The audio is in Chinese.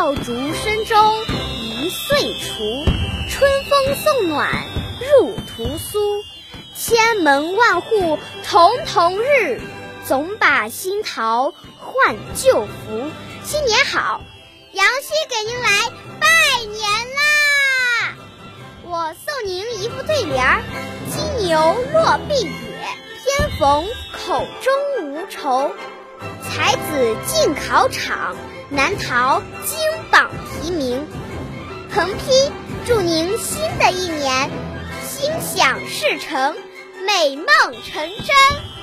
爆竹声中一岁除，春风送暖入屠苏。千门万户曈曈日，总把新桃换旧符。新年好，杨希给您来拜年啦！我送您一副对联儿：金牛落碧野，偏逢口中无愁。才子进考场，难逃金榜题名。横批：祝您新的一年心想事成，美梦成真。